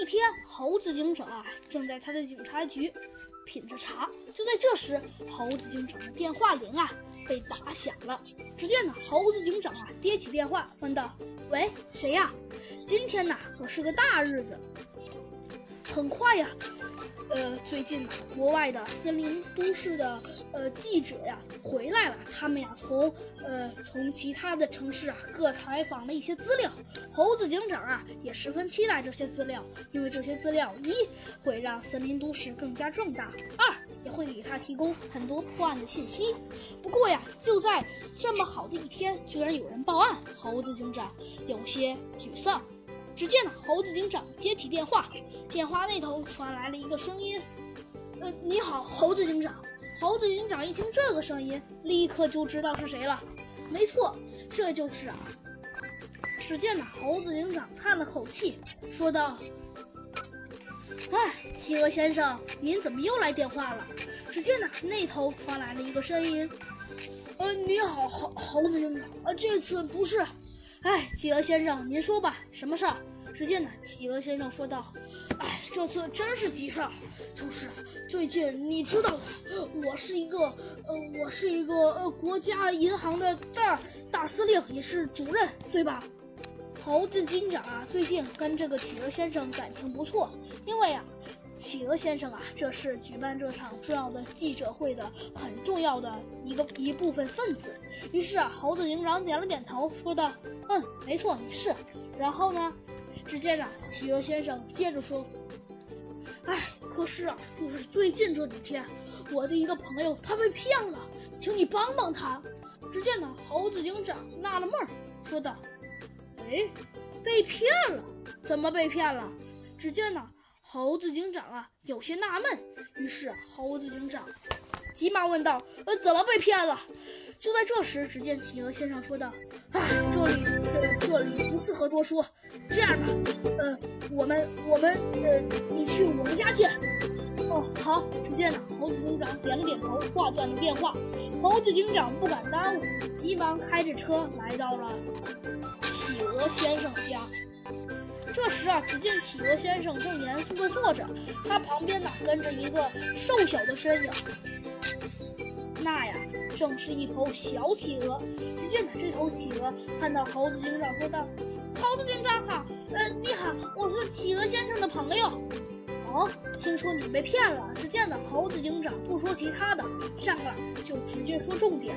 一天，猴子警长啊正在他的警察局品着茶。就在这时，猴子警长的电话铃啊被打响了。只见呢，猴子警长啊接起电话，问道：“喂，谁呀？今天呐可是个大日子。很快呀。”呃，最近呢，国外的森林都市的呃记者呀回来了，他们呀从呃从其他的城市啊各采访了一些资料。猴子警长啊也十分期待这些资料，因为这些资料一会让森林都市更加壮大，二也会给他提供很多破案的信息。不过呀，就在这么好的一天，居然有人报案，猴子警长有些沮丧。只见呢，猴子警长接起电话，电话那头传来了一个声音：“呃，你好，猴子警长。”猴子警长一听这个声音，立刻就知道是谁了。没错，这就是啊。只见呢，猴子警长叹了口气，说道：“哎，企鹅先生，您怎么又来电话了？”只见呢，那头传来了一个声音：“呃，你好，猴猴子警长。呃，这次不是。”哎，企鹅先生，您说吧，什么事儿？只见呢，企鹅先生说道：“哎，这次真是急事儿，就是最近你知道的，我是一个呃，我是一个呃国家银行的大大司令，也是主任，对吧？”猴子警长啊，最近跟这个企鹅先生感情不错，因为啊。企鹅先生啊，这是举办这场重要的记者会的很重要的一个一部分分子。于是啊，猴子警长点了点头，说道：“嗯，没错，你是。”然后呢，只见呢，企鹅先生接着说：“哎，可是啊，就是最近这几天，我的一个朋友他被骗了，请你帮帮他。”只见呢，猴子警长纳了闷儿，说道：“哎，被骗了？怎么被骗了？”只见呢。猴子警长啊，有些纳闷。于是，猴子警长急忙问道：“呃，怎么被骗了？”就在这时，只见企鹅先生说道：“唉，这里，呃，这里不适合多说。这样吧，呃，我们，我们，呃，你去我们家见。”哦，好。只见呢，猴子警长点了点头，挂断了电话。猴子警长不敢耽误，急忙开着车来到了企鹅先生家。这时啊，只见企鹅先生正严肃地坐着，他旁边呢跟着一个瘦小的身影，那呀正是一头小企鹅。只见，这头企鹅看到猴子警长，说道：“猴子警长好，呃，你好，我是企鹅先生的朋友。哦，听说你被骗了。”只见呢，猴子警长不说其他的，上来就直接说重点。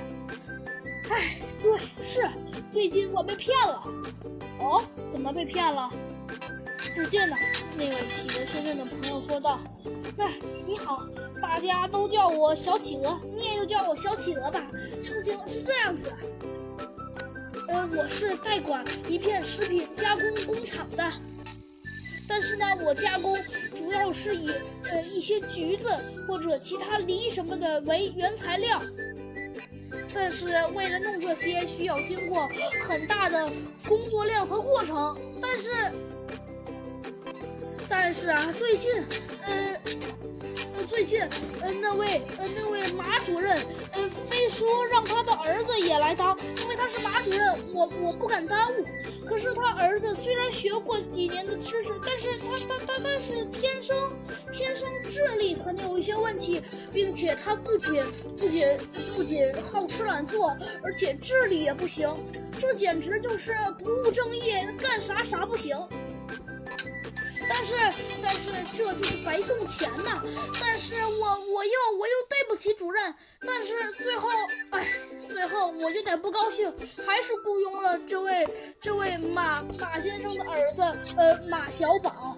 哎，对，是最近我被骗了。哦，怎么被骗了？只见呢，那位企鹅先生的朋友说道：“哎，你好，大家都叫我小企鹅，你也就叫我小企鹅吧。事情是这样子，呃，我是代管一片食品加工工厂的，但是呢，我加工主要是以呃一些橘子或者其他梨什么的为原材料，但是为了弄这些，需要经过很大的工作量和过程，但是。”但是啊，最近，呃，最近，呃，那位，呃，那位马主任，呃，非说让他的儿子也来当，因为他是马主任，我我不敢耽误。可是他儿子虽然学过几年的知识，但是他他他他是天生天生智力可能有一些问题，并且他不仅不仅不仅好吃懒做，而且智力也不行，这简直就是不务正业，干啥啥不行。是，但是这就是白送钱呐！但是我我又我又对不起主任，但是最后，哎，最后我有点不高兴，还是雇佣了这位这位马马先生的儿子，呃，马小宝。